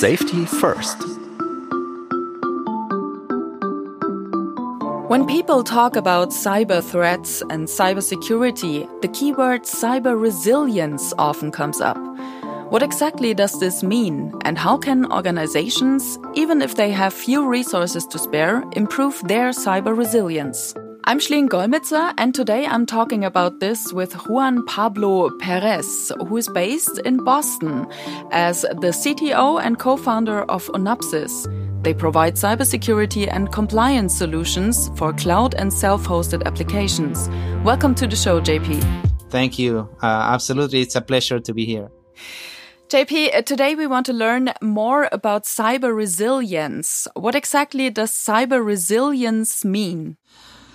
Safety first. When people talk about cyber threats and cybersecurity, the keyword cyber resilience often comes up. What exactly does this mean, and how can organizations, even if they have few resources to spare, improve their cyber resilience? I'm Schleen Golmitzer, and today I'm talking about this with Juan Pablo Perez, who is based in Boston as the CTO and co founder of Onapsis. They provide cybersecurity and compliance solutions for cloud and self hosted applications. Welcome to the show, JP. Thank you. Uh, absolutely. It's a pleasure to be here. JP, uh, today we want to learn more about cyber resilience. What exactly does cyber resilience mean?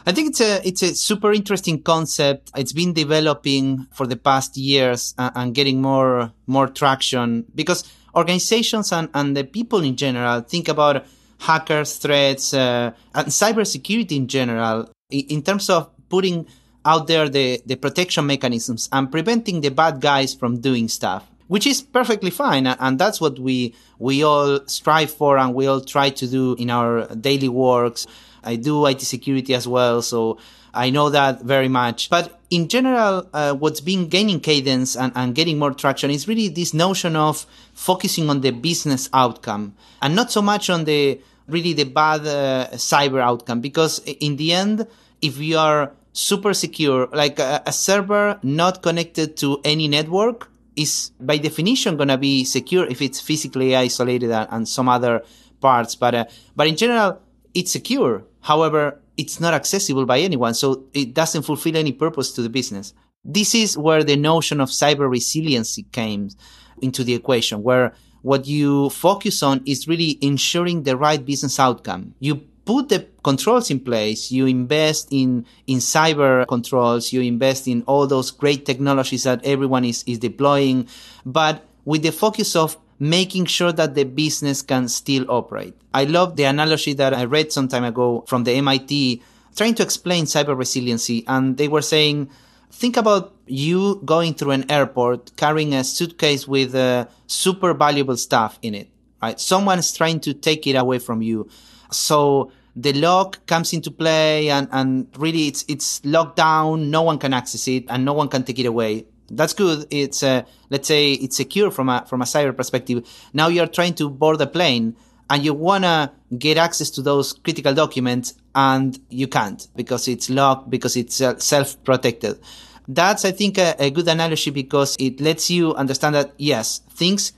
I think it's a it's a super interesting concept. It's been developing for the past years and, and getting more more traction because organizations and, and the people in general think about hackers, threats, uh, and cybersecurity in general in, in terms of putting out there the, the protection mechanisms and preventing the bad guys from doing stuff which is perfectly fine and that's what we we all strive for and we all try to do in our daily works I do IT security as well, so I know that very much. But in general, uh, what's been gaining cadence and, and getting more traction is really this notion of focusing on the business outcome and not so much on the really the bad uh, cyber outcome. Because in the end, if you are super secure, like a, a server not connected to any network is by definition going to be secure if it's physically isolated and, and some other parts. But, uh, but in general, it's secure. However, it's not accessible by anyone, so it doesn't fulfill any purpose to the business. This is where the notion of cyber resiliency came into the equation, where what you focus on is really ensuring the right business outcome. You put the controls in place, you invest in, in cyber controls, you invest in all those great technologies that everyone is, is deploying, but with the focus of making sure that the business can still operate. I love the analogy that I read some time ago from the MIT trying to explain cyber resiliency. And they were saying, think about you going through an airport carrying a suitcase with uh, super valuable stuff in it, right? Someone's trying to take it away from you. So the lock comes into play and, and really it's, it's locked down. No one can access it and no one can take it away that's good. It's uh, let's say it's secure from a from a cyber perspective. Now you're trying to board a plane and you wanna get access to those critical documents and you can't because it's locked because it's uh, self protected. That's I think a, a good analogy because it lets you understand that yes, things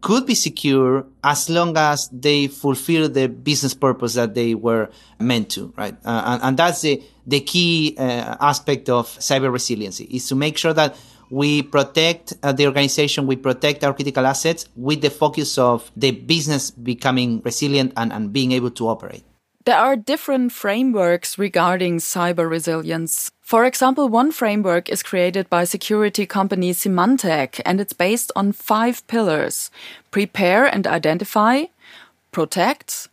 could be secure as long as they fulfill the business purpose that they were meant to, right? Uh, and, and, that's the, the key uh, aspect of cyber resiliency is to make sure that we protect uh, the organization, we protect our critical assets with the focus of the business becoming resilient and, and being able to operate. There are different frameworks regarding cyber resilience. For example, one framework is created by security company Symantec and it's based on five pillars. Prepare and identify, protect,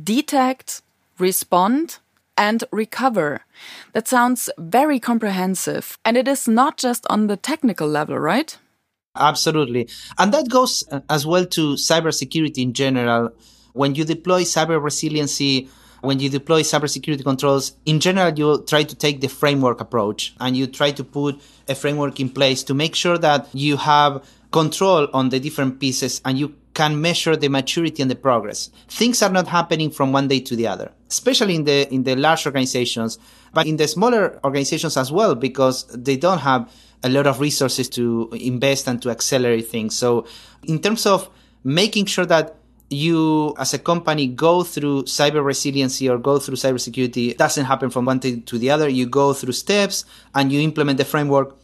detect, respond, and recover. That sounds very comprehensive. And it is not just on the technical level, right? Absolutely. And that goes uh, as well to cybersecurity in general. When you deploy cyber resiliency, when you deploy cybersecurity controls, in general, you try to take the framework approach and you try to put a framework in place to make sure that you have control on the different pieces and you can measure the maturity and the progress. Things are not happening from one day to the other, especially in the, in the large organizations, but in the smaller organizations as well, because they don't have a lot of resources to invest and to accelerate things. So in terms of making sure that you as a company go through cyber resiliency or go through cybersecurity it doesn't happen from one thing to the other. You go through steps and you implement the framework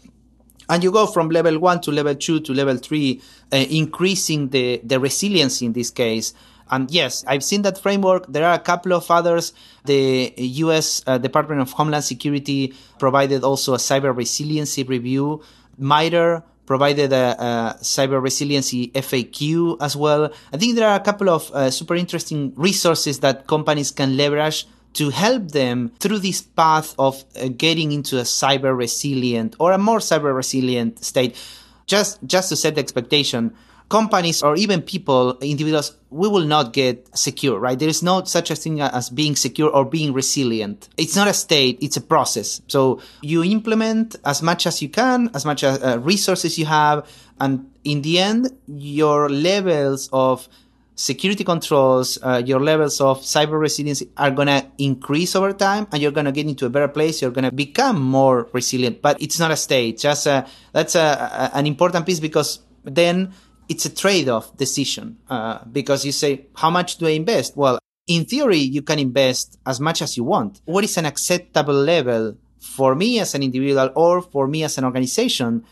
and you go from level one to level two to level three, uh, increasing the, the resiliency in this case. And yes, I've seen that framework. There are a couple of others. The U.S. Uh, Department of Homeland Security provided also a cyber resiliency review. MITRE provided a, a, cyber resiliency FAQ as well. I think there are a couple of uh, super interesting resources that companies can leverage to help them through this path of uh, getting into a cyber resilient or a more cyber resilient state. Just, just to set the expectation, companies or even people, individuals, we will not get secure, right? There is no such a thing as being secure or being resilient. It's not a state, it's a process. So you implement as much as you can, as much as uh, resources you have. And in the end, your levels of security controls, uh, your levels of cyber resilience are going to increase over time and you're going to get into a better place. You're going to become more resilient, but it's not a state. Just a, that's a, a, an important piece because then it's a trade-off decision uh, because you say, how much do I invest? Well, in theory, you can invest as much as you want. What is an acceptable level for me as an individual or for me as an organization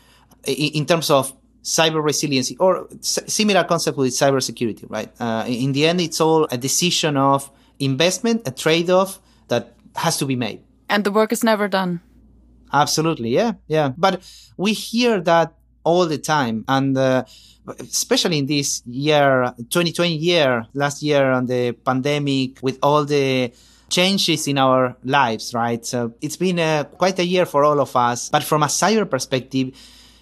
in, terms of cyber resiliency or similar concept with cybersecurity, right? Uh, in the end, it's all a decision of investment, a trade-off that has to be made. And the work is never done. Absolutely. Yeah. Yeah. But we hear that all the time. And, uh, especially in this year, 2020 year, last year on the pandemic with all the changes in our lives, right? So it's been a, quite a year for all of us. But from a cyber perspective,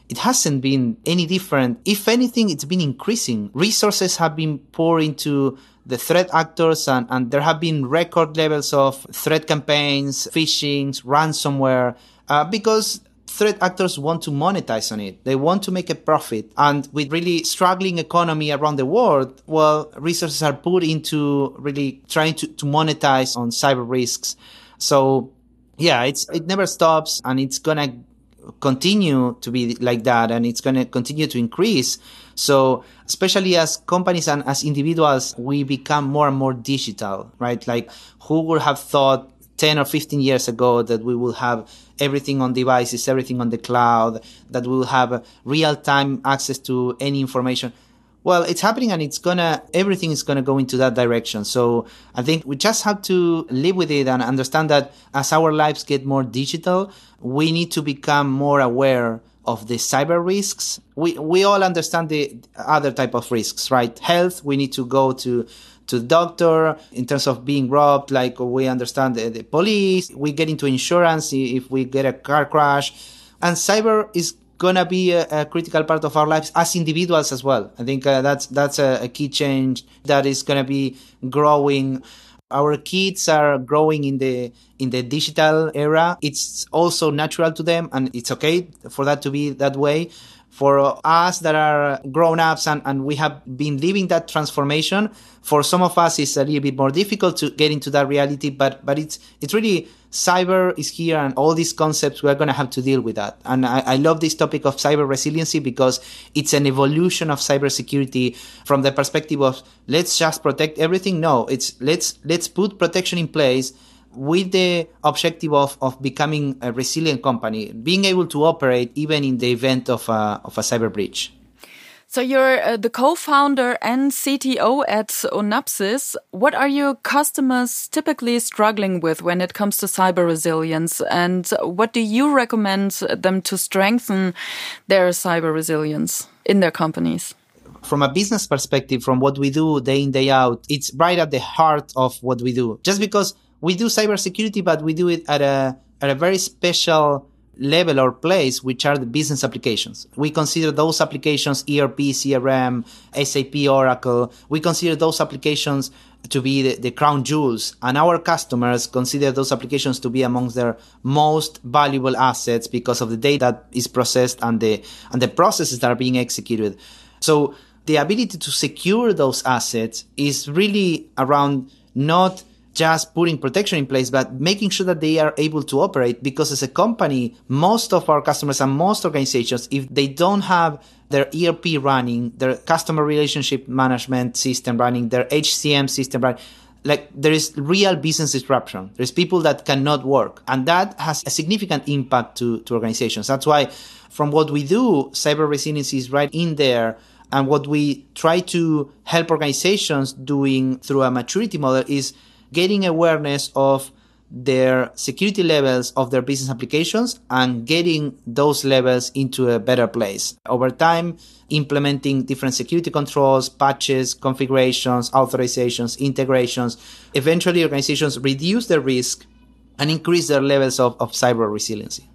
it hasn't been any different. If anything, it's been increasing. Resources have been poured into the threat actors and, and there have been record levels of threat campaigns, phishing, ransomware, uh, because threat actors want to monetize on it. They want to make a profit. And with really struggling economy around the world, well, resources are put into really trying to, to monetize on cyber risks. So yeah, it's, it never stops and it's going to continue to be like that and it's going to continue to increase. So especially as companies and as individuals, we become more and more digital, right? Like who would have thought 10 or 15 years ago that we will have everything on devices, everything on the cloud, that we will have real time access to any information. Well, it's happening and it's gonna, everything is gonna go into that direction. So I think we just have to live with it and understand that as our lives get more digital, we need to become more aware of the cyber risks. We, we all understand the other type of risks, right? Health, we need to go to to the doctor. In terms of being robbed like we understand the, the, police. We get into insurance if we get a car crash. And cyber is gonna be a, a critical part of our lives as individuals as well. I think uh, that's that's a, a key change that is gonna be growing. Our kids are growing in the in the digital era. It's also natural to them and it's okay for that to be that way for us that are grown ups and, and we have been living that transformation for some of us it's a little bit more difficult to get into that reality but but it's it's really cyber is here and all these concepts we're going to have to deal with that. And I, I love this topic of cyber resiliency because it's an evolution of cybersecurity from the perspective of let's just protect everything. No it's let's let's put protection in place with the objective of, of becoming a resilient company, being able to operate even in the event of a, of a cyber breach. So you're uh, the co-founder and CTO at Onapsis. What are your customers typically struggling with when it comes to cyber resilience? And what do you recommend them to strengthen their cyber resilience in their companies? From a business perspective, from what we do day in, day out, it's right at the heart of what we do. Just because we do cybersecurity, but we do it at a, at a very special level or place, which are the business applications. We consider those applications ERP, CRM, SAP, Oracle. We consider those applications to be the, the, crown jewels and our customers consider those applications to be amongst their most valuable assets because of the data that is processed and the and the processes that are being executed so the ability to secure those assets is really around not just putting protection in place, but making sure that they are able to operate because as a company, most of our customers and most organizations, if they don't have their ERP running, their customer relationship management system running, their HCM system running, like there is real business disruption. There's people that cannot work and that has a significant impact to, to organizations. That's why from what we do, cyber resilience is right in there. And what we try to help organizations doing through a maturity model is getting awareness of their security levels of their business applications and getting those levels into a better place. Over time, implementing different security controls, patches, configurations, authorizations, integrations. Eventually, organizations reduce their risk and increase their levels of, of cyber resiliency.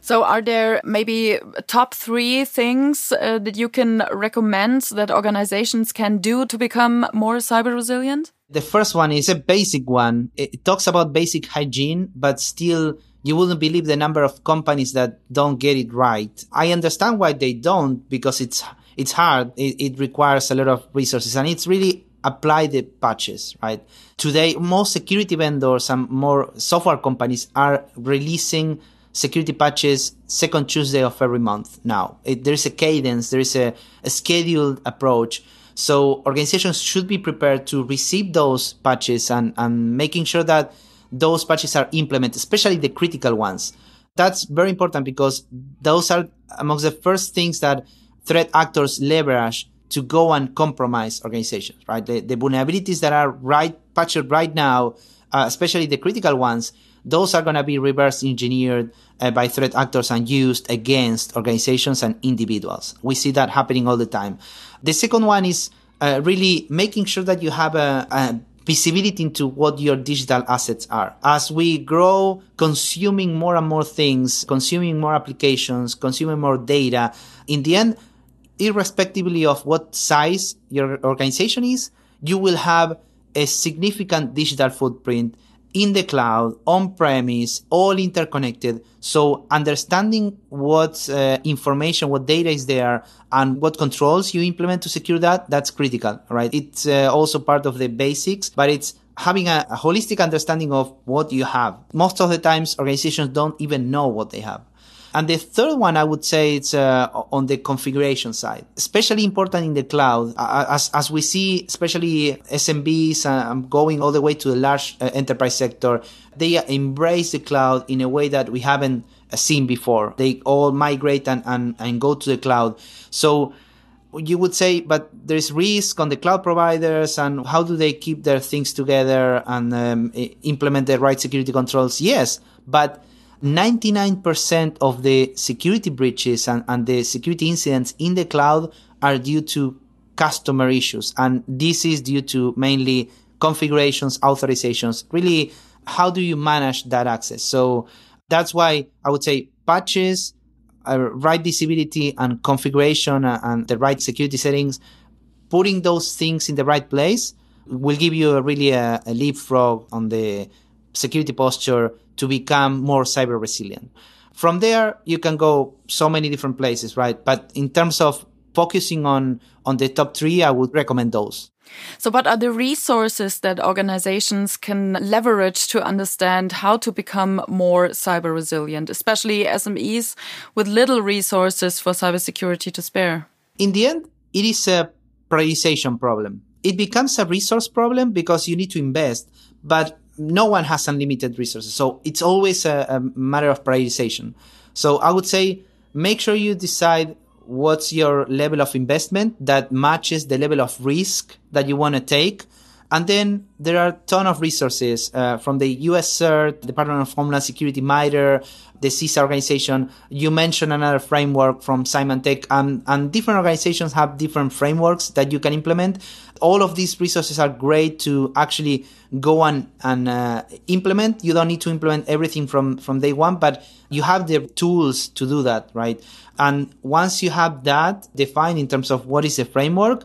So, are there maybe top three things uh, that you can recommend that organizations can do to become more cyber resilient? The first one is a basic one. It talks about basic hygiene, but still you wouldn't believe the number of companies that don't get it right. I understand why they don't because it's it's hard. It, it requires a lot of resources and it's really apply the patches, right? Today, most security vendors and more software companies are releasing security patches second Tuesday of every month now. It, there is a cadence, there is a, a scheduled approach. So organizations should be prepared to receive those patches and, and making sure that those patches are implemented, especially the critical ones. That's very important because those are amongst the first things that threat actors leverage to go and compromise organizations, right? The, the vulnerabilities that are right patched right now, uh, especially the critical ones, those are going to be reverse engineered uh, by threat actors and used against organizations and individuals. We see that happening all the time. The second one is uh, really making sure that you have a, a visibility into what your digital assets are. As we grow consuming more and more things, consuming more applications, consuming more data, in the end, irrespectively of what size your organization is, you will have a significant digital footprint in the cloud, on premise, all interconnected. So understanding what uh, information, what data is there and what controls you implement to secure that, that's critical, right? It's uh, also part of the basics, but it's having a, a holistic understanding of what you have. Most of the times organizations don't even know what they have. And the third one, I would say it's uh, on the configuration side, especially important in the cloud, as, as we see, especially SMBs uh, going all the way to the large uh, enterprise sector, they embrace the cloud in a way that we haven't uh, seen before. They all migrate and, and, and go to the cloud. So you would say, but there's risk on the cloud providers and how do they keep their things together and um, implement the right security controls? Yes, but 99% of the security breaches and, and the security incidents in the cloud are due to customer issues. And this is due to mainly configurations, authorizations. Really, how do you manage that access? So that's why I would say patches, uh, right visibility and configuration uh, and the right security settings, putting those things in the right place will give you a really a, a leapfrog on the security posture to become more cyber resilient. From there, you can go so many different places, right? But in terms of focusing on, on the top three, I would recommend those. So, what are the resources that organizations can leverage to understand how to become more cyber resilient, especially SMEs with little resources for cybersecurity to spare? In the end, it is a prioritization problem. It becomes a resource problem because you need to invest, but no one has unlimited resources. So it's always a, a matter of prioritization. So I would say make sure you decide what's your level of investment that matches the level of risk that you want to take. And then there are a ton of resources uh, from the US CERT, Department of Homeland Security, MITRE, the CISA organization. You mentioned another framework from Symantec, and, and different organizations have different frameworks that you can implement. All of these resources are great to actually go and, and uh, implement. You don't need to implement everything from, from day one, but you have the tools to do that, right? And once you have that defined in terms of what is the framework,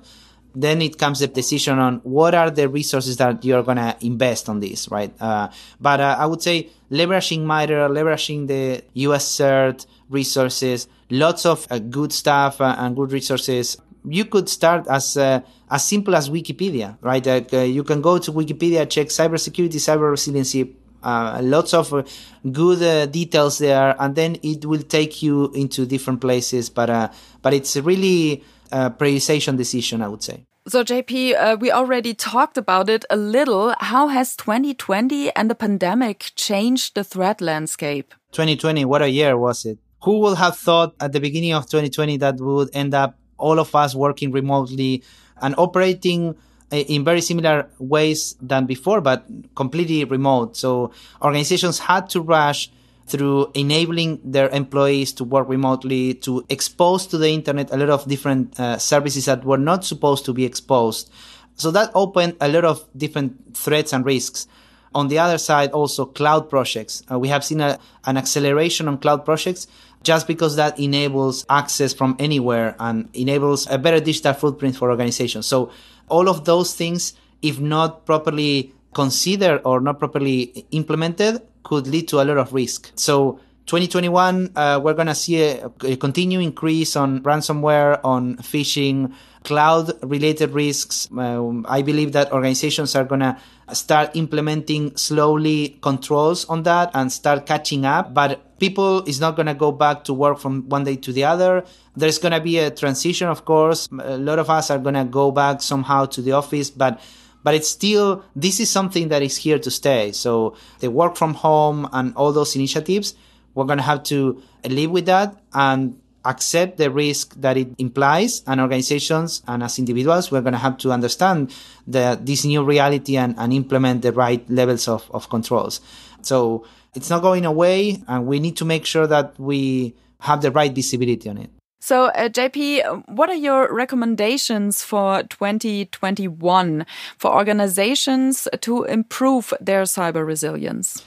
then it comes the decision on what are the resources that you're going to invest on this, right? Uh, but uh, I would say leveraging MITRE, leveraging the US CERT resources, lots of uh, good stuff uh, and good resources. You could start as uh, as simple as Wikipedia, right? Uh, you can go to Wikipedia, check cybersecurity, cyber resiliency, uh, lots of uh, good uh, details there, and then it will take you into different places. But but it's really a prioritization decision, I would say. So, JP, uh, we already talked about it a little. How has 2020 and the pandemic changed the threat landscape? 2020, what a year was it? Who would have thought at the beginning of 2020 that we would end up all of us working remotely and operating uh, in very similar ways than before, but completely remote. So organizations had to rush through enabling their employees to work remotely, to expose to the internet a lot of different uh, services that were not supposed to be exposed. So that opened a lot of different threats and risks. On the other side, also cloud projects. Uh, we have seen a, an acceleration on cloud projects just because that enables access from anywhere and enables a better digital footprint for organizations. So all of those things, if not properly considered or not properly implemented, could lead to a lot of risk. So 2021, uh, we're going to see a, a continued increase on ransomware, on phishing, cloud related risks. Um, I believe that organizations are going to start implementing slowly controls on that and start catching up. But people is not going to go back to work from one day to the other. There's going to be a transition, of course. A lot of us are going to go back somehow to the office, but but it's still this is something that is here to stay. So the work from home and all those initiatives we're going to have to live with that and accept the risk that it implies and organizations and as individuals we're going to have to understand the, this new reality and, and implement the right levels of, of controls so it's not going away and we need to make sure that we have the right visibility on it so, uh, JP, what are your recommendations for 2021 for organizations to improve their cyber resilience?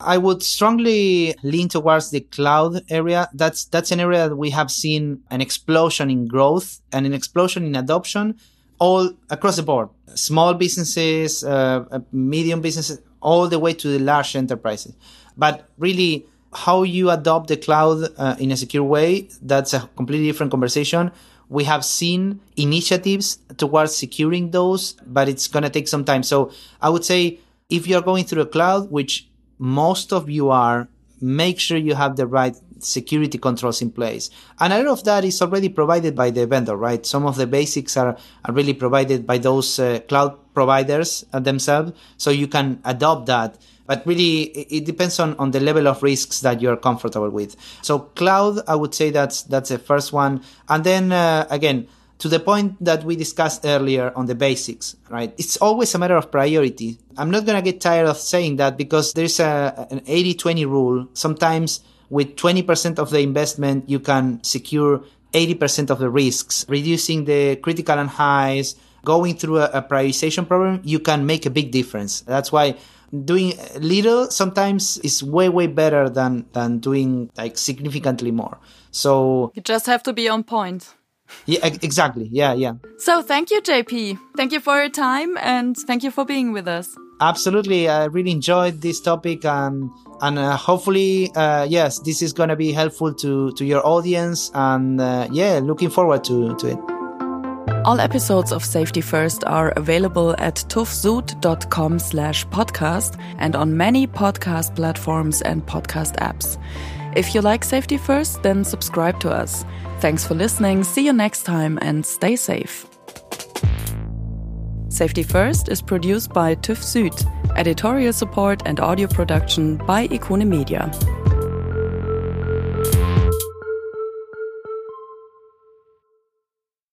I would strongly lean towards the cloud area. That's that's an area that we have seen an explosion in growth and an explosion in adoption all across the board. Small businesses, uh, uh, medium businesses, all the way to the large enterprises. But really, how you adopt the cloud uh, in a secure way, that's a completely different conversation. We have seen initiatives towards securing those, but it's going to take some time. So I would say if you're going through a cloud, which most of you are, make sure you have the right security controls in place. And a lot of that is already provided by the vendor, right? Some of the basics are, are really provided by those uh, cloud providers uh, themselves. So you can adopt that. But really, it depends on, on the level of risks that you're comfortable with. So cloud, I would say that's, that's the first one. And then, uh, again, to the point that we discussed earlier on the basics, right? It's always a matter of priority. I'm not going to get tired of saying that because there's a, an 80-20 rule. Sometimes with 20% of the investment, you can secure 80% of the risks, reducing the critical and highs, going through a, a prioritization problem, you can make a big difference. That's why doing little sometimes is way way better than than doing like significantly more so you just have to be on point yeah, exactly. Yeah, yeah. So thank you, JP. Thank you for your time and thank you for being with us. Absolutely. I really enjoyed this topic and and uh, hopefully, uh, yes, this is going to be helpful to, to your audience. And uh, yeah, looking forward to, to it. All episodes of Safety First are available at tuvsud.com slash podcast and on many podcast platforms and podcast apps. If you like Safety First, then subscribe to us. Thanks for listening. See you next time and stay safe. Safety First is produced by TÜV Süd, editorial support and audio production by Ikone Media.